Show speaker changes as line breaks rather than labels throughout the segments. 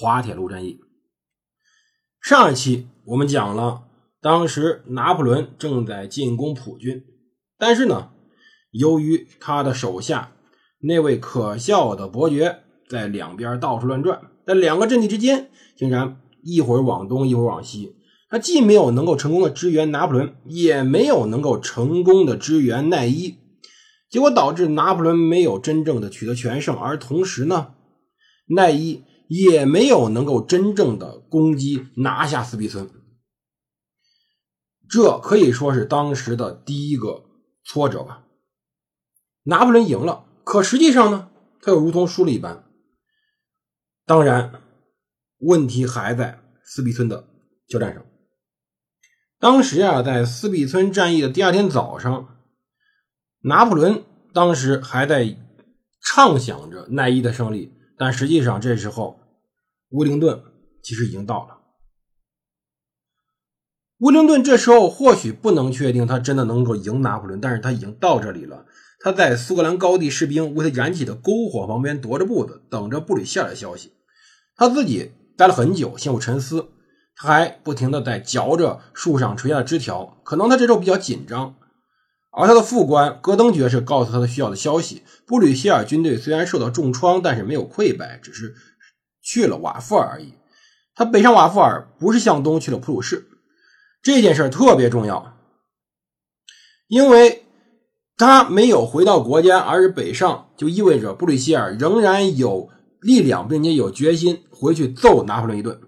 滑铁卢战役。上一期我们讲了，当时拿破仑正在进攻普军，但是呢。由于他的手下那位可笑的伯爵在两边到处乱转，在两个阵地之间，竟然一会儿往东，一会儿往西。他既没有能够成功的支援拿破仑，也没有能够成功的支援奈伊，结果导致拿破仑没有真正的取得全胜，而同时呢，奈伊也没有能够真正的攻击拿下斯皮村。这可以说是当时的第一个挫折吧。拿破仑赢了，可实际上呢，他又如同输了一般。当然，问题还在斯皮村的交战上。当时啊，在斯皮村战役的第二天早上，拿破仑当时还在畅想着奈伊的胜利，但实际上这时候，威灵顿其实已经到了。威灵顿这时候或许不能确定他真的能够赢拿破仑，但是他已经到这里了。他在苏格兰高地士兵为他燃起的篝火旁边踱着步子，等着布吕歇尔的消息。他自己待了很久，陷入沉思。他还不停地在嚼着树上垂下的枝条，可能他这时候比较紧张。而他的副官戈登爵士告诉他的需要的消息：布吕歇尔军队虽然受到重创，但是没有溃败，只是去了瓦夫尔而已。他北上瓦夫尔，不是向东去了普鲁士。这件事特别重要，因为。他没有回到国家，而是北上，就意味着布吕歇尔仍然有力量，并且有决心回去揍拿破仑一顿。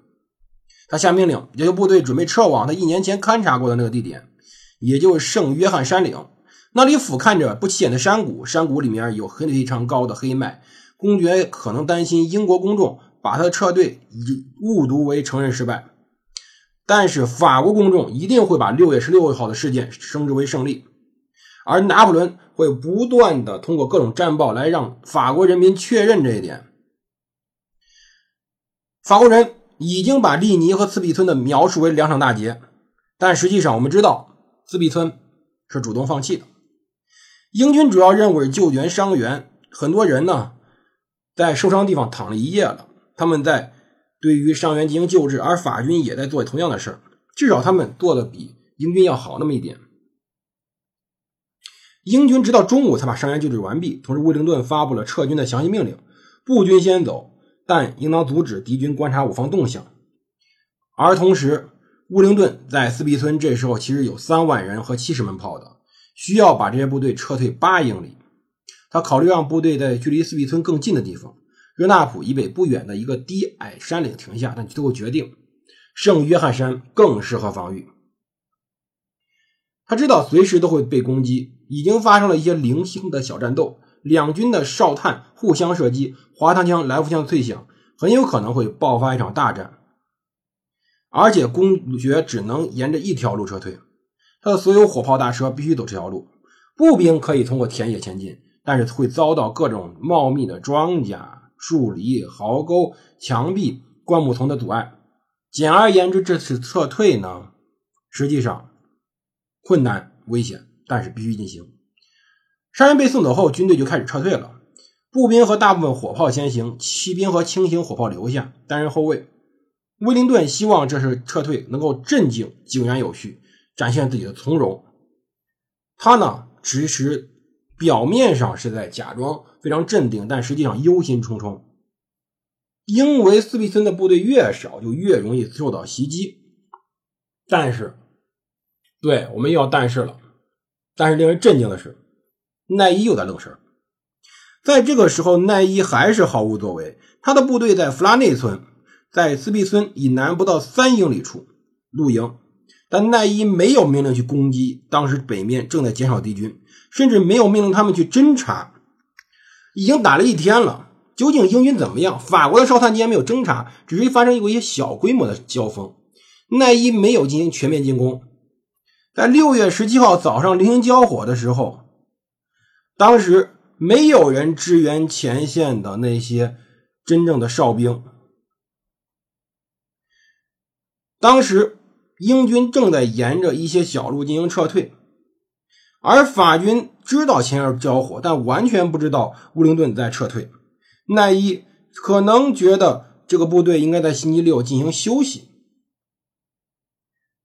他下命令，要求部队准备撤往他一年前勘察过的那个地点，也就是圣约翰山岭。那里俯瞰着不起眼的山谷，山谷里面有非常高的黑麦。公爵可能担心英国公众把他的撤退误读为承认失败，但是法国公众一定会把六月十六号的事件升职为胜利。而拿破仑会不断的通过各种战报来让法国人民确认这一点。法国人已经把利尼和茨比村的描述为两场大捷，但实际上我们知道自闭村是主动放弃的。英军主要任务是救援伤员，很多人呢在受伤地方躺了一夜了，他们在对于伤员进行救治，而法军也在做同样的事至少他们做的比英军要好那么一点。英军直到中午才把伤员救治完毕。同时，威灵顿发布了撤军的详细命令：步军先走，但应当阻止敌军观察我方动向。而同时，乌灵顿在斯皮村这时候其实有三万人和七十门炮的，需要把这些部队撤退八英里。他考虑让部队在距离斯皮村更近的地方，热纳普以北不远的一个低矮山岭停下，但最后决定圣约翰山更适合防御。他知道随时都会被攻击。已经发生了一些零星的小战斗，两军的哨探互相射击，滑膛枪、来福枪脆响，很有可能会爆发一场大战。而且公爵只能沿着一条路撤退，他的所有火炮大车必须走这条路。步兵可以通过田野前进，但是会遭到各种茂密的庄稼、树篱、壕沟、墙壁、灌木丛的阻碍。简而言之，这次撤退呢，实际上困难危险。但是必须进行。伤员被送走后，军队就开始撤退了。步兵和大部分火炮先行，骑兵和轻型火炮留下，担任后卫。威灵顿希望这次撤退能够镇静、井然有序，展现自己的从容。他呢，其实表面上是在假装非常镇定，但实际上忧心忡忡。因为斯皮森的部队越少，就越容易受到袭击。但是，对我们又要但是了。但是令人震惊的是，奈伊又在愣神。在这个时候，奈伊还是毫无作为。他的部队在弗拉内村，在斯皮村以南不到三英里处露营，但奈伊没有命令去攻击。当时北面正在减少敌军，甚至没有命令他们去侦察。已经打了一天了，究竟英军怎么样？法国的哨探竟然没有侦察，只是发生过一些小规模的交锋。奈伊没有进行全面进攻。在六月十七号早上零星交火的时候，当时没有人支援前线的那些真正的哨兵。当时英军正在沿着一些小路进行撤退，而法军知道前面交火，但完全不知道乌灵顿在撤退。奈伊可能觉得这个部队应该在星期六进行休息，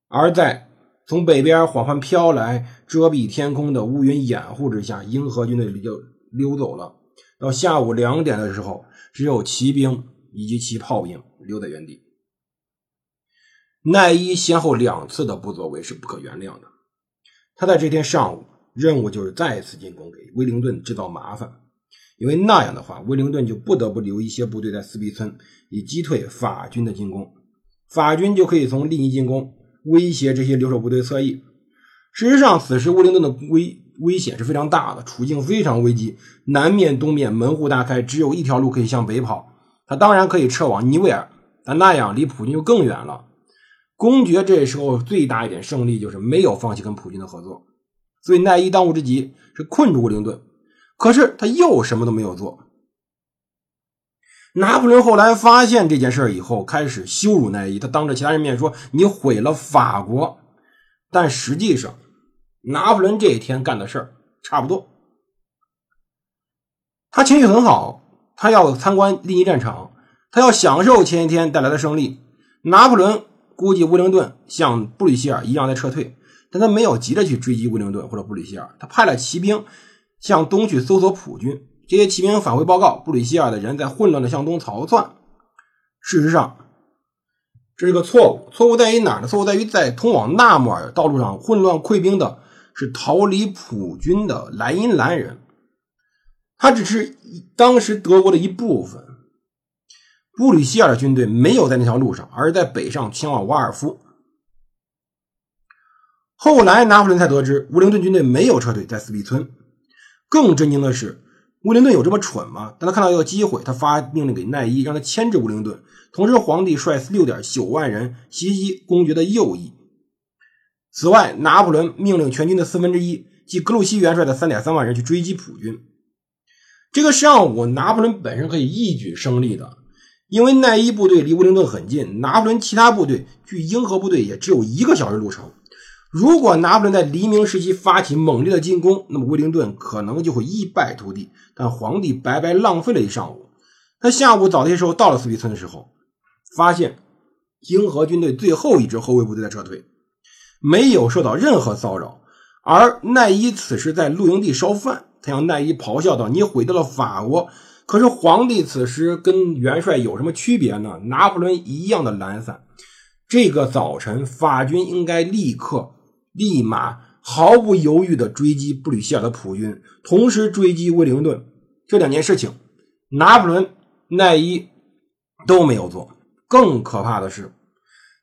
而在从北边缓缓飘来、遮蔽天空的乌云掩护之下，英荷军队就溜走了。到下午两点的时候，只有骑兵以及其炮兵留在原地。奈伊先后两次的不作为是不可原谅的。他在这天上午任务就是再次进攻，给威灵顿制造麻烦。因为那样的话，威灵顿就不得不留一些部队在斯皮村，以击退法军的进攻。法军就可以从利尼进攻，威胁这些留守部队侧翼。事实上，此时威灵顿的危危险是非常大的，处境非常危机。南面、东面门户大开，只有一条路可以向北跑。他当然可以撤往尼维尔，但那样离普军就更远了。公爵这时候最大一点胜利就是没有放弃跟普军的合作，所以奈伊当务之急是困住布灵顿。可是他又什么都没有做。拿破仑后来发现这件事以后，开始羞辱奈伊。他当着其他人面说：“你毁了法国。”但实际上，拿破仑这一天干的事儿差不多。他情绪很好，他要参观利尼战场，他要享受前一天带来的胜利。拿破仑估计威灵顿像布吕希尔一样在撤退，但他没有急着去追击威灵顿或者布吕希尔，他派了骑兵。向东去搜索普军，这些骑兵返回报告，布吕希尔的人在混乱的向东逃窜。事实上，这是个错误。错误在于哪儿呢？错误在于在通往纳穆尔道路上混乱溃兵的是逃离普军的莱茵兰人，他只是当时德国的一部分。布吕希尔的军队没有在那条路上，而在北上前往瓦尔夫。后来拿破仑才得知，乌灵顿军队没有撤退，在斯皮村。更震惊的是，乌灵顿有这么蠢吗？当他看到一个机会，他发命令给奈伊，让他牵制乌灵顿。同时，皇帝率六点九万人袭击公爵的右翼。此外，拿破仑命令全军的四分之一，即格鲁希元帅的三点三万人去追击普军。这个上午，拿破仑本身可以一举胜利的，因为奈伊部队离威灵顿很近，拿破仑其他部队距英荷部队也只有一个小时路程。如果拿破仑在黎明时期发起猛烈的进攻，那么威灵顿可能就会一败涂地。但皇帝白白浪费了一上午。他下午早些时候到了斯皮村的时候，发现英荷军队最后一支后卫部队在撤退，没有受到任何骚扰。而奈伊此时在露营地烧饭，他向奈伊咆哮道：“你毁掉了法国！”可是皇帝此时跟元帅有什么区别呢？拿破仑一样的懒散。这个早晨，法军应该立刻。立马毫不犹豫地追击布吕希尔的普军，同时追击威灵顿。这两件事情，拿破仑、奈伊都没有做。更可怕的是，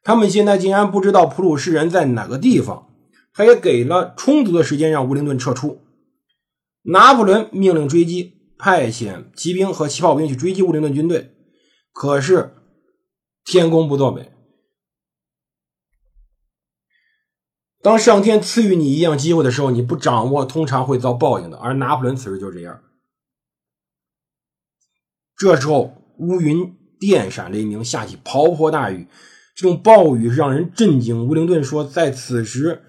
他们现在竟然不知道普鲁士人在哪个地方。他也给了充足的时间让威灵顿撤出。拿破仑命令追击，派遣骑兵和骑炮兵去追击乌灵顿军队。可是天公不作美。当上天赐予你一样机会的时候，你不掌握，通常会遭报应的。而拿破仑此时就这样。这时候，乌云电闪雷鸣，下起瓢泼大雨。这种暴雨是让人震惊。乌灵顿说，在此时，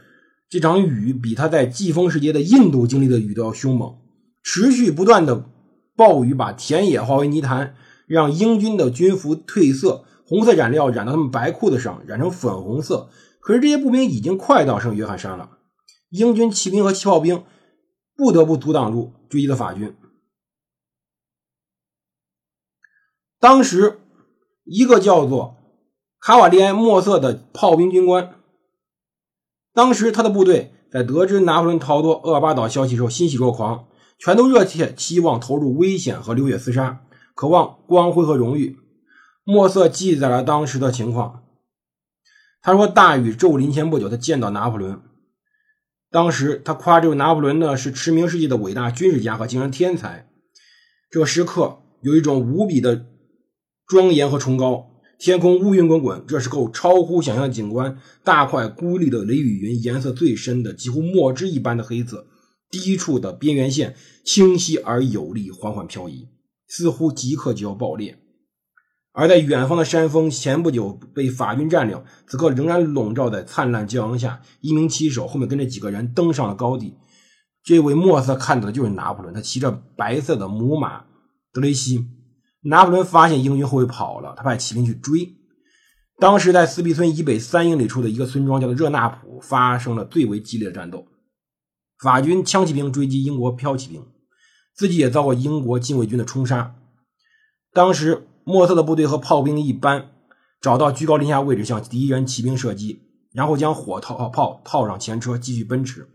这场雨比他在季风时节的印度经历的雨都要凶猛。持续不断的暴雨把田野化为泥潭，让英军的军服褪色，红色染料染到他们白裤子上，染成粉红色。可是这些步兵已经快到圣约翰山了，英军骑兵和骑炮兵不得不阻挡住追击的法军。当时，一个叫做卡瓦利埃·莫瑟的炮兵军官，当时他的部队在得知拿破仑逃脱厄尔巴岛消息之后欣喜若狂，全都热切期望投入危险和流血厮杀，渴望光辉和荣誉。墨色记载了当时的情况。他说：“大雨骤临前不久，他见到拿破仑。当时他夸这位拿破仑呢是驰名世界的伟大军事家和精神天才。这个时刻，有一种无比的庄严和崇高。天空乌云滚滚，这是够超乎想象景观。大块孤立的雷雨云，颜色最深的几乎墨汁一般的黑色，低处的边缘线清晰而有力，缓缓漂移，似乎即刻就要爆裂。而在远方的山峰，前不久被法军占领，此刻仍然笼罩在灿烂骄阳下。一名骑手后面跟着几个人登上了高地。这位莫瑟看到的就是拿破仑，他骑着白色的母马德雷西。拿破仑发现英军后卫跑了，他派骑兵去追。当时在斯皮村以北三英里处的一个村庄叫做热纳普，发生了最为激烈的战斗。法军枪骑兵追击英国飘骑兵，自己也遭过英国禁卫军的冲杀。当时。莫特的部队和炮兵一般，找到居高临下位置向敌人骑兵射击，然后将火套炮套上前车继续奔驰。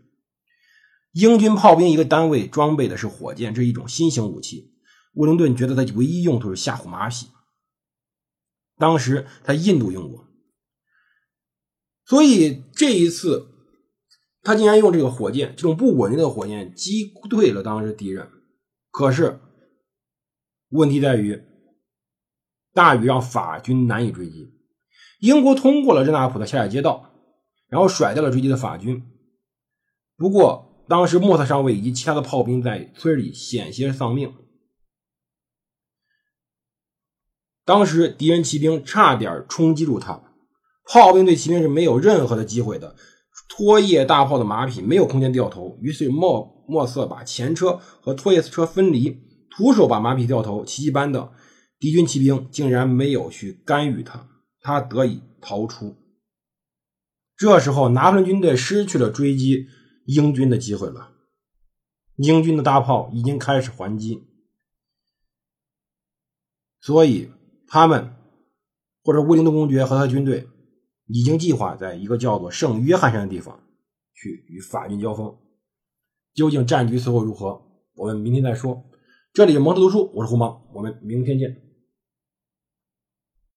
英军炮兵一个单位装备的是火箭，这是一种新型武器。沃灵顿觉得它唯一用途是吓唬马匹。当时在印度用过，所以这一次他竟然用这个火箭，这种不稳定的火箭击退了当时敌人。可是问题在于。大雨让法军难以追击，英国通过了热纳普的下海街道，然后甩掉了追击的法军。不过，当时莫特上尉以及其他的炮兵在村里险些丧命。当时敌人骑兵差点冲击住他，炮兵对骑兵是没有任何的机会的。拖曳大炮的马匹没有空间掉头，于是莫莫瑟把前车和拖曳车分离，徒手把马匹掉头。奇迹般的。敌军骑兵竟然没有去干预他，他得以逃出。这时候，拿破仑军队失去了追击英军的机会了。英军的大炮已经开始还击，所以他们或者威灵顿公爵和他的军队已经计划在一个叫做圣约翰山的地方去与法军交锋。究竟战局最后如何，我们明天再说。这里是蒙特读书，我是胡芒，我们明天见。